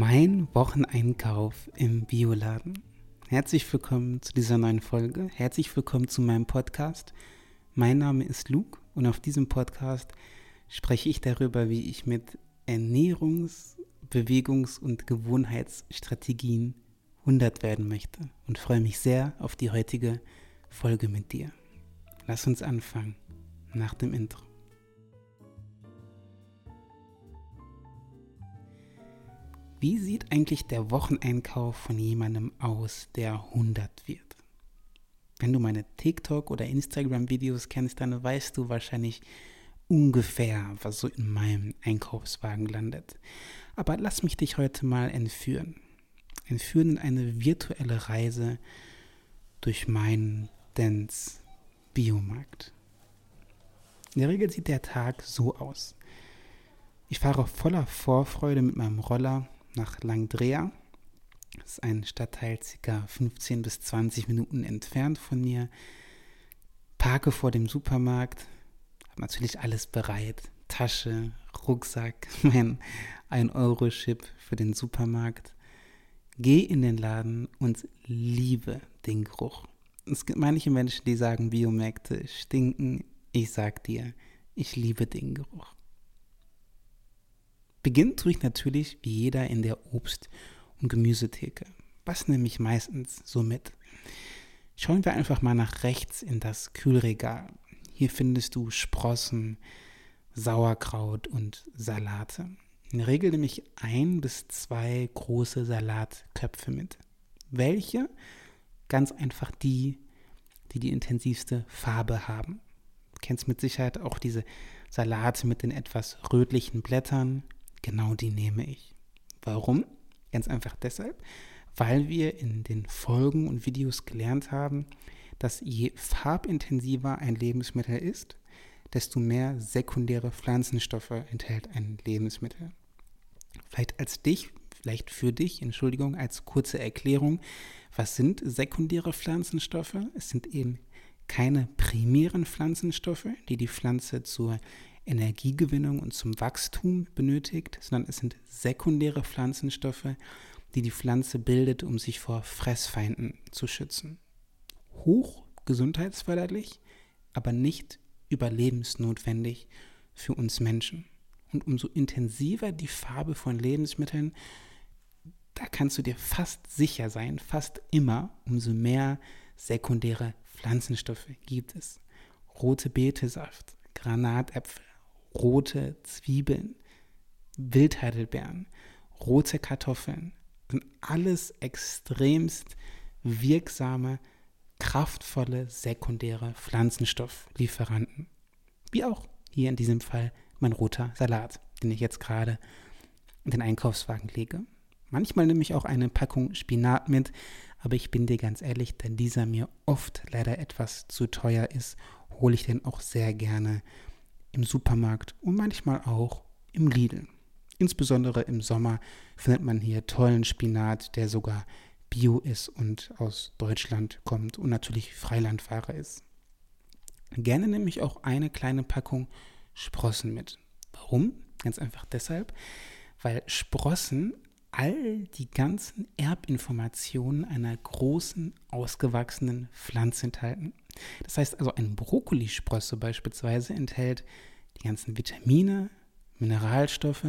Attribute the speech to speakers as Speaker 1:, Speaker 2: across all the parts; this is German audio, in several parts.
Speaker 1: Mein Wocheneinkauf im Bioladen. Herzlich willkommen zu dieser neuen Folge. Herzlich willkommen zu meinem Podcast. Mein Name ist Luke und auf diesem Podcast spreche ich darüber, wie ich mit Ernährungs-, Bewegungs- und Gewohnheitsstrategien 100 werden möchte und freue mich sehr auf die heutige Folge mit dir. Lass uns anfangen nach dem Intro. Wie sieht eigentlich der Wocheneinkauf von jemandem aus, der 100 wird? Wenn du meine TikTok- oder Instagram-Videos kennst, dann weißt du wahrscheinlich ungefähr, was so in meinem Einkaufswagen landet. Aber lass mich dich heute mal entführen. Entführen in eine virtuelle Reise durch meinen Dance Biomarkt. In der Regel sieht der Tag so aus. Ich fahre voller Vorfreude mit meinem Roller nach Langdrea. Das ist ein Stadtteil ca. 15 bis 20 Minuten entfernt von mir. Parke vor dem Supermarkt, habe natürlich alles bereit. Tasche, Rucksack, mein 1-Euro-Chip für den Supermarkt. Geh in den Laden und liebe den Geruch. Es gibt manche Menschen, die sagen, Biomärkte stinken. Ich sag dir, ich liebe den Geruch. Beginnen tue ich natürlich wie jeder in der Obst- und Gemüsetheke. Was nehme ich meistens so mit? Schauen wir einfach mal nach rechts in das Kühlregal. Hier findest du Sprossen, Sauerkraut und Salate. In der Regel nehme ich ein bis zwei große Salatköpfe mit. Welche? Ganz einfach die, die die intensivste Farbe haben. Du kennst mit Sicherheit auch diese Salate mit den etwas rötlichen Blättern. Genau die nehme ich. Warum? Ganz einfach deshalb, weil wir in den Folgen und Videos gelernt haben, dass je farbintensiver ein Lebensmittel ist, desto mehr sekundäre Pflanzenstoffe enthält ein Lebensmittel. Vielleicht als dich, vielleicht für dich, Entschuldigung, als kurze Erklärung, was sind sekundäre Pflanzenstoffe? Es sind eben keine primären Pflanzenstoffe, die die Pflanze zur Energiegewinnung und zum Wachstum benötigt, sondern es sind sekundäre Pflanzenstoffe, die die Pflanze bildet, um sich vor Fressfeinden zu schützen. Hoch gesundheitsförderlich, aber nicht überlebensnotwendig für uns Menschen. Und umso intensiver die Farbe von Lebensmitteln, da kannst du dir fast sicher sein, fast immer, umso mehr sekundäre Pflanzenstoffe gibt es. Rote Betesaft, Granatäpfel, rote Zwiebeln, Wildheidelbeeren, rote Kartoffeln sind alles extremst wirksame, kraftvolle sekundäre Pflanzenstofflieferanten. Wie auch hier in diesem Fall mein roter Salat, den ich jetzt gerade in den Einkaufswagen lege. Manchmal nehme ich auch eine Packung Spinat mit, aber ich bin dir ganz ehrlich, da dieser mir oft leider etwas zu teuer ist, hole ich den auch sehr gerne im Supermarkt und manchmal auch im Lidl. Insbesondere im Sommer findet man hier tollen Spinat, der sogar bio ist und aus Deutschland kommt und natürlich Freilandfahrer ist. Gerne nehme ich auch eine kleine Packung Sprossen mit. Warum? Ganz einfach deshalb, weil Sprossen all die ganzen Erbinformationen einer großen, ausgewachsenen Pflanze enthalten. Das heißt also, ein Brokkolisprosse beispielsweise enthält die ganzen Vitamine, Mineralstoffe,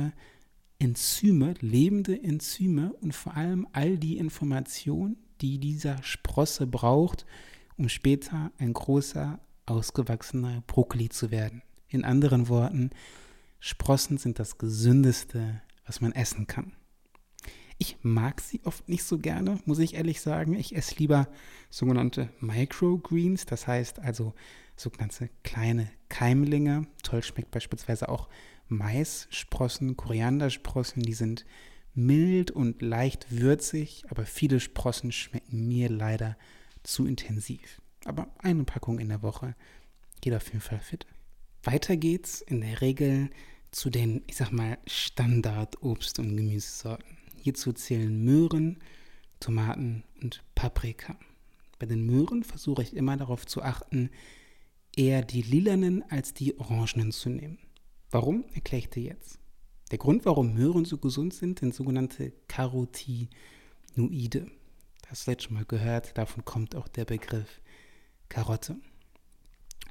Speaker 1: Enzyme, lebende Enzyme und vor allem all die Informationen, die dieser Sprosse braucht, um später ein großer, ausgewachsener Brokkoli zu werden. In anderen Worten, Sprossen sind das Gesündeste, was man essen kann. Ich mag sie oft nicht so gerne, muss ich ehrlich sagen. Ich esse lieber sogenannte Microgreens, das heißt also sogenannte kleine Keimlinge. Toll schmeckt beispielsweise auch Maissprossen, Koriandersprossen, die sind mild und leicht würzig, aber viele Sprossen schmecken mir leider zu intensiv. Aber eine Packung in der Woche geht auf jeden Fall fit. Weiter geht's in der Regel zu den, ich sag mal, Standard-Obst- und Gemüsesorten. Hierzu zählen Möhren, Tomaten und Paprika. Bei den Möhren versuche ich immer darauf zu achten, eher die lilanen als die orangenen zu nehmen. Warum, erkläre ich dir jetzt. Der Grund, warum Möhren so gesund sind, sind sogenannte Carotinoide. Das hast schon mal gehört, davon kommt auch der Begriff Karotte.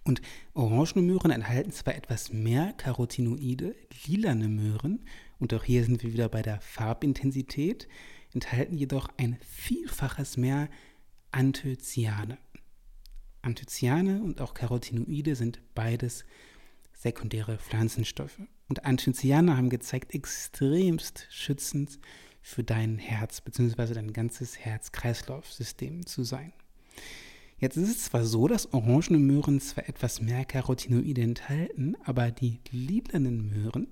Speaker 1: Und orangene Möhren enthalten zwar etwas mehr Carotinoide, lilane Möhren, und auch hier sind wir wieder bei der Farbintensität, enthalten jedoch ein Vielfaches mehr Anthocyane. Anthocyane und auch Carotinoide sind beides sekundäre Pflanzenstoffe. Und Anthocyane haben gezeigt, extremst schützend für dein Herz bzw. dein ganzes Herz-Kreislauf-System zu sein. Jetzt ist es zwar so, dass orangene Möhren zwar etwas mehr Carotinoide enthalten, aber die lilanen Möhren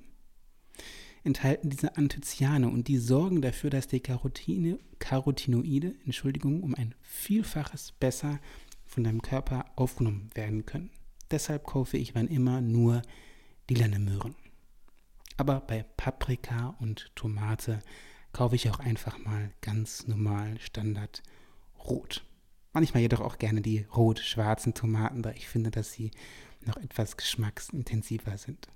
Speaker 1: enthalten diese Anthocyane und die sorgen dafür, dass die Carotine, Carotinoide, Entschuldigung, um ein Vielfaches besser von deinem Körper aufgenommen werden können. Deshalb kaufe ich wann immer nur lilane Möhren. Aber bei Paprika und Tomate kaufe ich auch einfach mal ganz normal Standard rot. Manchmal jedoch auch gerne die rot-schwarzen Tomaten, da ich finde, dass sie noch etwas geschmacksintensiver sind.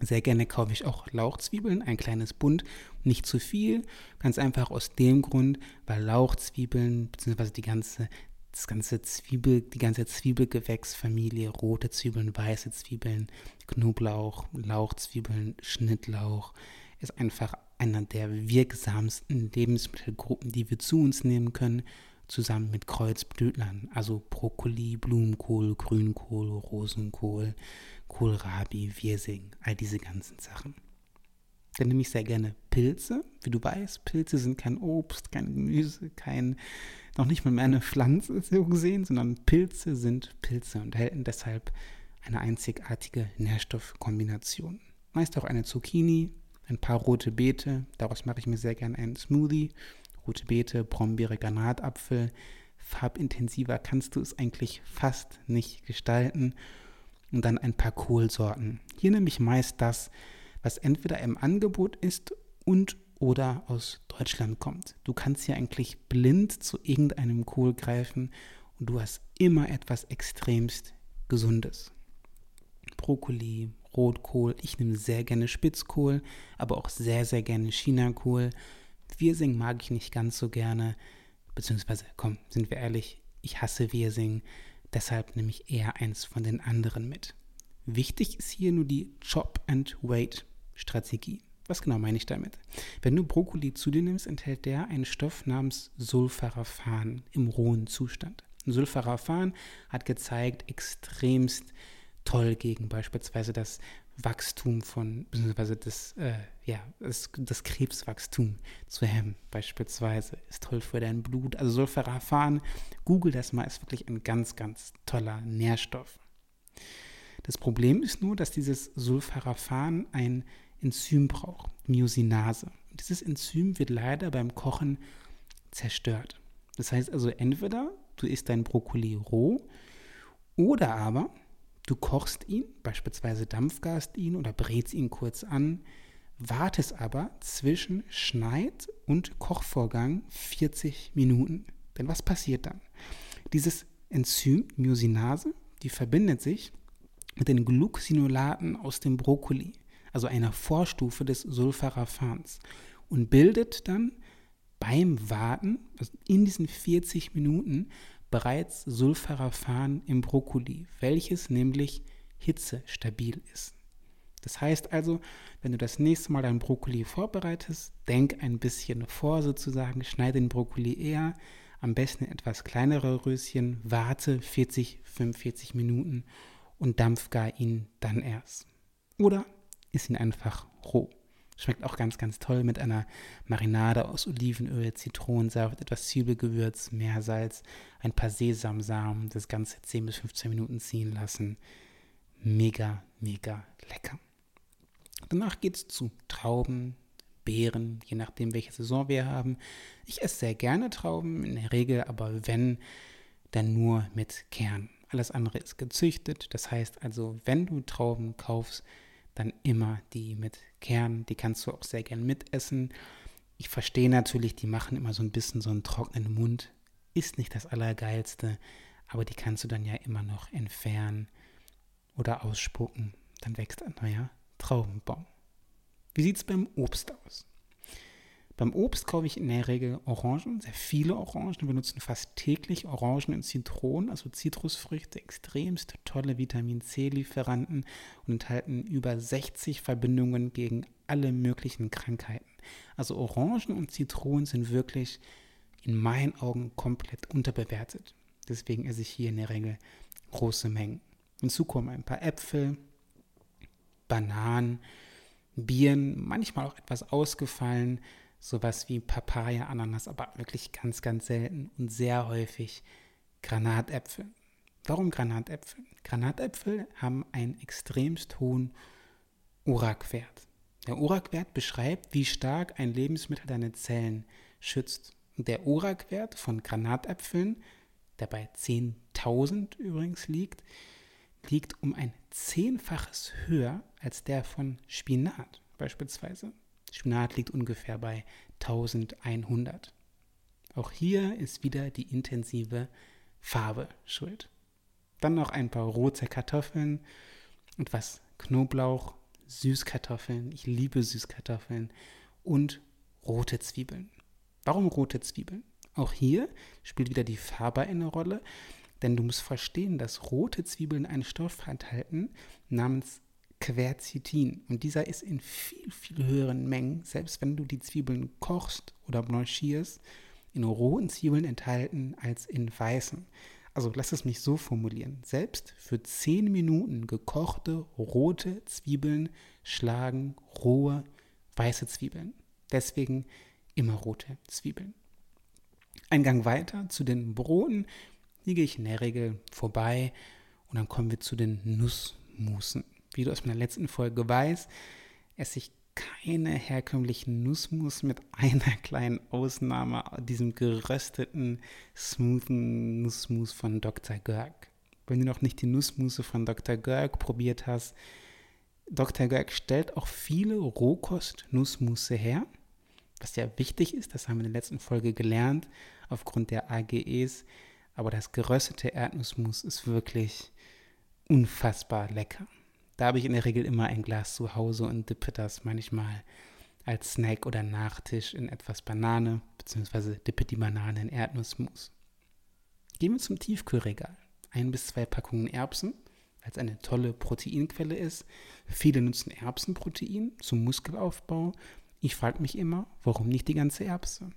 Speaker 1: Sehr gerne kaufe ich auch Lauchzwiebeln, ein kleines Bund, nicht zu viel, ganz einfach aus dem Grund, weil Lauchzwiebeln bzw. die ganze das ganze Zwiebel, die ganze Zwiebelgewächsfamilie, rote Zwiebeln, weiße Zwiebeln, Knoblauch, Lauchzwiebeln, Schnittlauch, ist einfach einer der wirksamsten Lebensmittelgruppen, die wir zu uns nehmen können zusammen mit Kreuzblütlern, also Brokkoli, Blumenkohl, Grünkohl, Rosenkohl, Kohlrabi, Wirsing, all diese ganzen Sachen. Dann nehme ich sehr gerne Pilze. Wie du weißt, Pilze sind kein Obst, kein Gemüse, kein, noch nicht mal mehr eine Pflanze so gesehen, sondern Pilze sind Pilze und erhalten deshalb eine einzigartige Nährstoffkombination. Meist auch eine Zucchini, ein paar rote Beete, daraus mache ich mir sehr gerne einen Smoothie rote Beete, Brombeere, Granatapfel. Farbintensiver kannst du es eigentlich fast nicht gestalten. Und dann ein paar Kohlsorten. Hier nehme ich meist das, was entweder im Angebot ist und oder aus Deutschland kommt. Du kannst hier eigentlich blind zu irgendeinem Kohl greifen und du hast immer etwas extremst Gesundes. Brokkoli, Rotkohl, ich nehme sehr gerne Spitzkohl, aber auch sehr, sehr gerne Chinakohl. Wirsing mag ich nicht ganz so gerne, beziehungsweise, komm, sind wir ehrlich, ich hasse Wirsing, deshalb nehme ich eher eins von den anderen mit. Wichtig ist hier nur die Chop-and-Wait-Strategie. Was genau meine ich damit? Wenn du Brokkoli zu dir nimmst, enthält der einen Stoff namens Sulfaraphan im rohen Zustand. Sulfaraphan hat gezeigt, extremst toll gegen beispielsweise das Wachstum von, beziehungsweise das, äh, ja, das, das, Krebswachstum zu hemmen, beispielsweise, ist toll für dein Blut. Also Sulfaraphan, google das mal, ist wirklich ein ganz, ganz toller Nährstoff. Das Problem ist nur, dass dieses Sulfaraphan ein Enzym braucht, Myosinase. dieses Enzym wird leider beim Kochen zerstört. Das heißt also, entweder du isst dein Brokkoli roh oder aber Du kochst ihn, beispielsweise dampfgast ihn oder brätst ihn kurz an, wartest aber zwischen Schneid- und Kochvorgang 40 Minuten. Denn was passiert dann? Dieses Enzym Myosinase, die verbindet sich mit den Glucosinolaten aus dem Brokkoli, also einer Vorstufe des Sulfaraphans, und bildet dann beim Warten, also in diesen 40 Minuten, bereits Sulfaraphan im Brokkoli, welches nämlich hitzestabil ist. Das heißt also, wenn du das nächste Mal dein Brokkoli vorbereitest, denk ein bisschen vor sozusagen, schneide den Brokkoli eher, am besten etwas kleinere Röschen, warte 40, 45 Minuten und dampfgar ihn dann erst. Oder isst ihn einfach roh. Schmeckt auch ganz, ganz toll mit einer Marinade aus Olivenöl, Zitronensaft, etwas Zwiebelgewürz, Meersalz, ein paar Sesamsamen, das Ganze 10 bis 15 Minuten ziehen lassen. Mega, mega lecker. Danach geht es zu Trauben, Beeren, je nachdem, welche Saison wir haben. Ich esse sehr gerne Trauben, in der Regel aber wenn, dann nur mit Kern. Alles andere ist gezüchtet. Das heißt also, wenn du Trauben kaufst, dann immer die mit Kern. Die kannst du auch sehr gern mitessen. Ich verstehe natürlich, die machen immer so ein bisschen so einen trockenen Mund. Ist nicht das Allergeilste, aber die kannst du dann ja immer noch entfernen oder ausspucken. Dann wächst ein neuer Traubenbaum. Wie sieht es beim Obst aus? Beim Obst kaufe ich in der Regel Orangen, sehr viele Orangen. Wir benutzen fast täglich Orangen und Zitronen, also Zitrusfrüchte, extremst tolle Vitamin C-Lieferanten und enthalten über 60 Verbindungen gegen alle möglichen Krankheiten. Also Orangen und Zitronen sind wirklich in meinen Augen komplett unterbewertet. Deswegen esse ich hier in der Regel große Mengen. Hinzu kommen ein paar Äpfel, Bananen, Bieren, manchmal auch etwas ausgefallen, sowas wie Papaya, Ananas, aber wirklich ganz, ganz selten und sehr häufig Granatäpfel. Warum Granatäpfel? Granatäpfel haben einen extremst hohen URAC-Wert. Der URAC-Wert beschreibt, wie stark ein Lebensmittel deine Zellen schützt. Und der URAC-Wert von Granatäpfeln, der bei 10.000 übrigens liegt, liegt um ein Zehnfaches höher als der von Spinat beispielsweise. Spinat liegt ungefähr bei 1100. Auch hier ist wieder die intensive Farbe schuld. Dann noch ein paar rote Kartoffeln, etwas Knoblauch, Süßkartoffeln, ich liebe Süßkartoffeln und rote Zwiebeln. Warum rote Zwiebeln? Auch hier spielt wieder die Farbe eine Rolle, denn du musst verstehen, dass rote Zwiebeln einen Stoff enthalten namens Quercetin. Und dieser ist in viel, viel höheren Mengen, selbst wenn du die Zwiebeln kochst oder blanchierst, in roten Zwiebeln enthalten als in weißen. Also lass es mich so formulieren. Selbst für 10 Minuten gekochte rote Zwiebeln schlagen rohe weiße Zwiebeln. Deswegen immer rote Zwiebeln. Ein Gang weiter zu den Broten. Die gehe ich in der Regel vorbei und dann kommen wir zu den Nussmusen wie du aus meiner letzten Folge weißt, esse ich keine herkömmlichen Nussmus mit einer kleinen Ausnahme, diesem gerösteten, smoothen Nussmus von Dr. Görg. Wenn du noch nicht die Nussmusse von Dr. Görg probiert hast, Dr. Görg stellt auch viele Rohkost-Nussmusse her, was ja wichtig ist, das haben wir in der letzten Folge gelernt, aufgrund der AGEs. Aber das geröstete Erdnussmus ist wirklich unfassbar lecker. Da habe ich in der Regel immer ein Glas zu Hause und dippe das manchmal als Snack oder Nachtisch in etwas Banane, beziehungsweise dippe die Banane in Erdnussmus. Gehen wir zum Tiefkühlregal. Ein bis zwei Packungen Erbsen, weil es eine tolle Proteinquelle ist. Viele nutzen Erbsenprotein zum Muskelaufbau. Ich frage mich immer, warum nicht die ganze Erbse?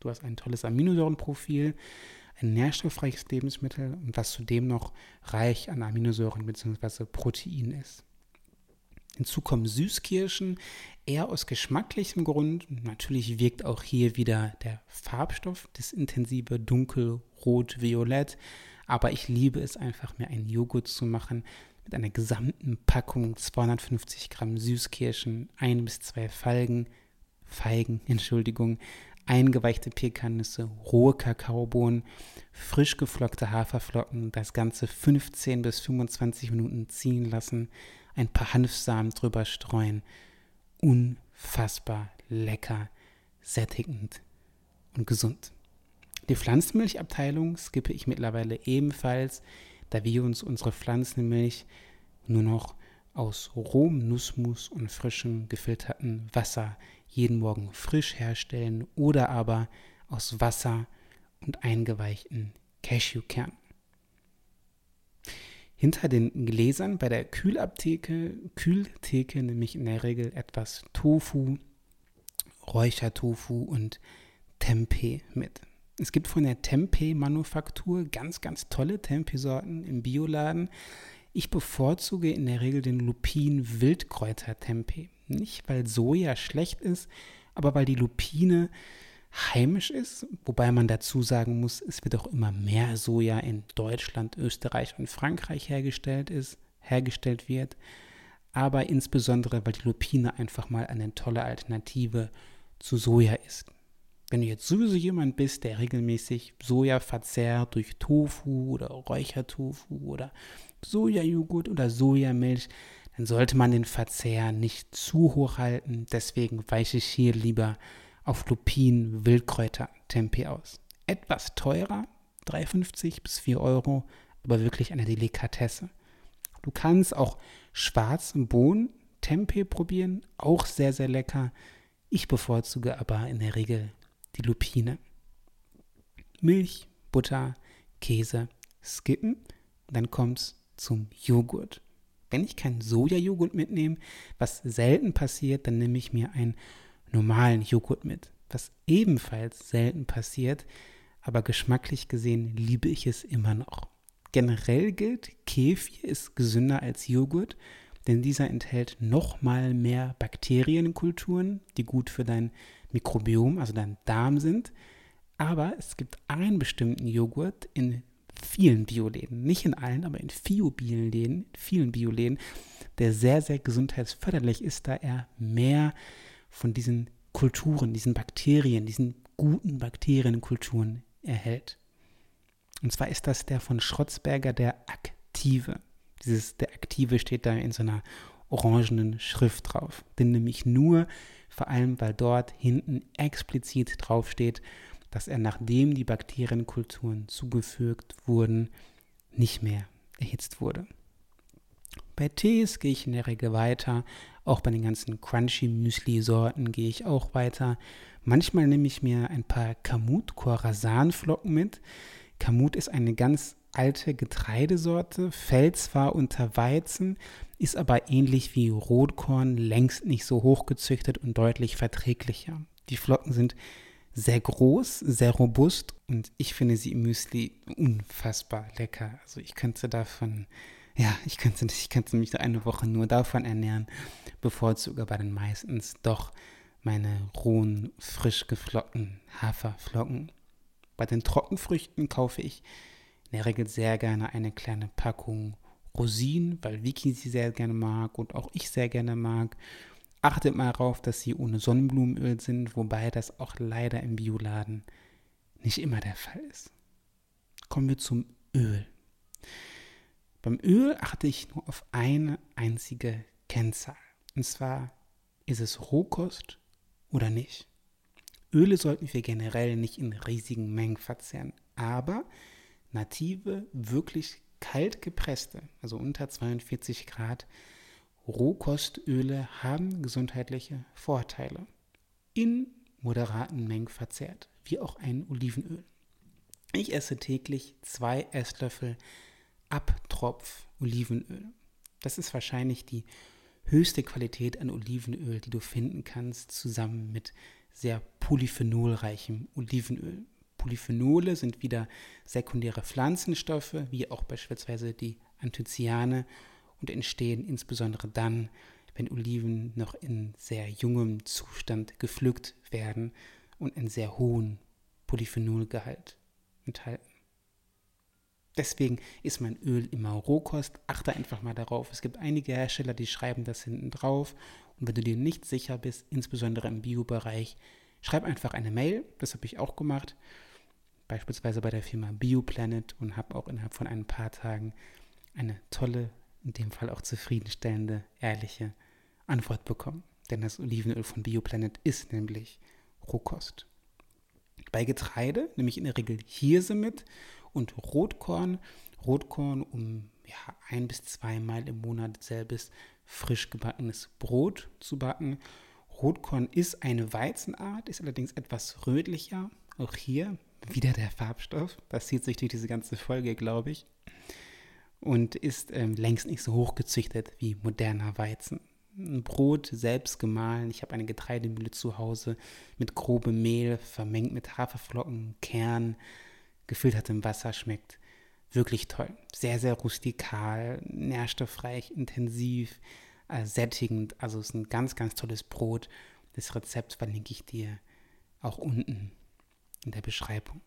Speaker 1: Du hast ein tolles Aminosäurenprofil, ein nährstoffreiches Lebensmittel und was zudem noch reich an Aminosäuren bzw. Protein ist. Hinzu kommen Süßkirschen, eher aus geschmacklichem Grund. Natürlich wirkt auch hier wieder der Farbstoff, das intensive Dunkel, Rot, Violett. Aber ich liebe es einfach, mir einen Joghurt zu machen mit einer gesamten Packung 250 Gramm Süßkirschen, ein bis zwei Feigen, Feigen, Entschuldigung, eingeweichte Pekannüsse, rohe Kakaobohnen, frisch geflockte Haferflocken, das Ganze 15 bis 25 Minuten ziehen lassen, ein paar Hanfsamen drüber streuen. Unfassbar lecker, sättigend und gesund. Die Pflanzenmilchabteilung skippe ich mittlerweile ebenfalls, da wir uns unsere Pflanzenmilch nur noch aus rohem Nussmus und frischem gefilterten Wasser jeden Morgen frisch herstellen oder aber aus Wasser und eingeweichten Cashewkernen. Hinter den Gläsern bei der Kühlabtheke, Kühltheke nämlich in der Regel etwas Tofu, Räuchertofu und Tempeh mit. Es gibt von der Tempeh-Manufaktur ganz, ganz tolle Tempeh-Sorten im Bioladen. Ich bevorzuge in der Regel den Lupin Wildkräuter Tempeh. Nicht, weil Soja schlecht ist, aber weil die Lupine heimisch ist, wobei man dazu sagen muss, es wird auch immer mehr Soja in Deutschland, Österreich und Frankreich hergestellt ist, hergestellt wird, aber insbesondere, weil die Lupine einfach mal eine tolle Alternative zu Soja ist. Wenn du jetzt sowieso jemand bist, der regelmäßig Soja verzehrt durch Tofu oder Räuchertofu oder Sojajoghurt oder Sojamilch, dann sollte man den Verzehr nicht zu hoch halten. Deswegen weiche ich hier lieber auf Lupin, Wildkräuter, Tempeh aus. Etwas teurer, 3,50 bis 4 Euro, aber wirklich eine Delikatesse. Du kannst auch schwarzen Bohnen, Tempeh probieren, auch sehr, sehr lecker. Ich bevorzuge aber in der Regel die Lupine. Milch, Butter, Käse, skippen. Dann kommt es zum Joghurt. Wenn ich keinen Sojajoghurt mitnehme, was selten passiert, dann nehme ich mir einen normalen Joghurt mit. Was ebenfalls selten passiert, aber geschmacklich gesehen liebe ich es immer noch. Generell gilt, Kefir ist gesünder als Joghurt, denn dieser enthält nochmal mehr Bakterienkulturen, die gut für dein Mikrobiom, also dein Darm sind. Aber es gibt einen bestimmten Joghurt in vielen Bioläden, nicht in allen, aber in vielen Läden, vielen Bioläden, der sehr, sehr gesundheitsförderlich ist, da er mehr von diesen Kulturen, diesen Bakterien, diesen guten Bakterienkulturen erhält. Und zwar ist das der von Schrotzberger, der Aktive. Dieses, der Aktive steht da in so einer orangenen Schrift drauf. Den nämlich nur, vor allem weil dort hinten explizit draufsteht, dass er, nachdem die Bakterienkulturen zugefügt wurden, nicht mehr erhitzt wurde. Bei Tees gehe ich in der Regel weiter. Auch bei den ganzen Crunchy Müsli-Sorten gehe ich auch weiter. Manchmal nehme ich mir ein paar Kamut Khorasan-Flocken mit. Kamut ist eine ganz alte Getreidesorte, fällt zwar unter Weizen, ist aber ähnlich wie Rotkorn längst nicht so hochgezüchtet und deutlich verträglicher. Die Flocken sind sehr groß, sehr robust und ich finde sie im Müsli unfassbar lecker. Also ich könnte davon, ja, ich könnte, ich könnte mich eine Woche nur davon ernähren, bevorzuge aber dann meistens doch meine rohen, frisch geflockten Haferflocken. Bei den Trockenfrüchten kaufe ich in der Regel sehr gerne eine kleine Packung Rosinen, weil Vicky sie sehr gerne mag und auch ich sehr gerne mag. Achtet mal darauf, dass sie ohne Sonnenblumenöl sind, wobei das auch leider im Bioladen nicht immer der Fall ist. Kommen wir zum Öl. Beim Öl achte ich nur auf eine einzige Kennzahl. Und zwar ist es Rohkost oder nicht. Öle sollten wir generell nicht in riesigen Mengen verzehren, aber native, wirklich kalt gepresste, also unter 42 Grad, Rohkostöle haben gesundheitliche Vorteile. In moderaten Mengen verzehrt, wie auch ein Olivenöl. Ich esse täglich zwei Esslöffel Abtropf Olivenöl. Das ist wahrscheinlich die höchste Qualität an Olivenöl, die du finden kannst, zusammen mit sehr polyphenolreichem Olivenöl. Polyphenole sind wieder sekundäre Pflanzenstoffe, wie auch beispielsweise die Anthocyane und entstehen insbesondere dann, wenn Oliven noch in sehr jungem Zustand gepflückt werden und einen sehr hohen Polyphenolgehalt enthalten. Deswegen ist mein Öl immer Rohkost. Achte einfach mal darauf. Es gibt einige Hersteller, die schreiben das hinten drauf. Und wenn du dir nicht sicher bist, insbesondere im Bio-Bereich, schreib einfach eine Mail. Das habe ich auch gemacht. Beispielsweise bei der Firma BioPlanet und habe auch innerhalb von ein paar Tagen eine tolle in dem Fall auch zufriedenstellende, ehrliche Antwort bekommen. Denn das Olivenöl von Bioplanet ist nämlich Rohkost. Bei Getreide nehme ich in der Regel Hirse mit und Rotkorn. Rotkorn, um ja, ein bis zweimal im Monat selbes frisch gebackenes Brot zu backen. Rotkorn ist eine Weizenart, ist allerdings etwas rötlicher. Auch hier wieder der Farbstoff. Das zieht sich durch diese ganze Folge, glaube ich und ist ähm, längst nicht so hoch gezüchtet wie moderner Weizen. Ein Brot selbst gemahlen. Ich habe eine Getreidemühle zu Hause mit grobem Mehl, vermengt mit Haferflocken, Kern, gefiltertem Wasser, schmeckt wirklich toll. Sehr, sehr rustikal, nährstoffreich, intensiv, äh, sättigend. Also es ist ein ganz, ganz tolles Brot. Das Rezept verlinke ich dir auch unten in der Beschreibung.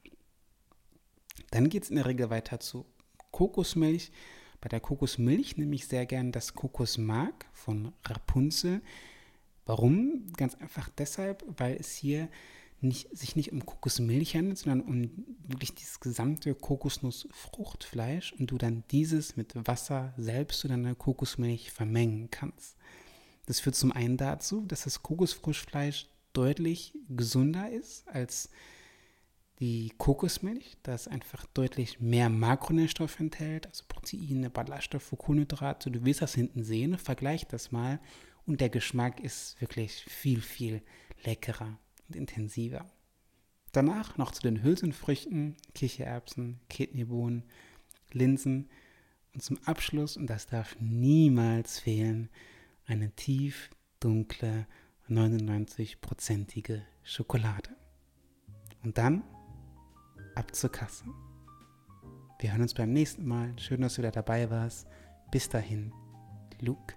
Speaker 1: Dann geht es in der Regel weiter zu Kokosmilch. Bei der Kokosmilch nehme ich sehr gern das Kokosmark von Rapunzel. Warum? Ganz einfach deshalb, weil es hier nicht, sich nicht um Kokosmilch handelt, sondern um wirklich dieses gesamte Kokosnussfruchtfleisch und du dann dieses mit Wasser selbst zu deiner Kokosmilch vermengen kannst. Das führt zum einen dazu, dass das Kokosfrischfleisch deutlich gesünder ist als die Kokosmilch, das einfach deutlich mehr Makronährstoffe enthält, also Proteine, Ballaststoffe, Kohlenhydrate. Du wirst das hinten sehen, vergleich das mal Und der Geschmack ist wirklich viel, viel leckerer und intensiver. Danach noch zu den Hülsenfrüchten, Kichererbsen, Kidneybohnen, Linsen und zum Abschluss, und das darf niemals fehlen, eine tief dunkle 99-prozentige Schokolade. Und dann ab zur Kasse. Wir hören uns beim nächsten Mal. Schön, dass du da dabei warst. Bis dahin, Luke.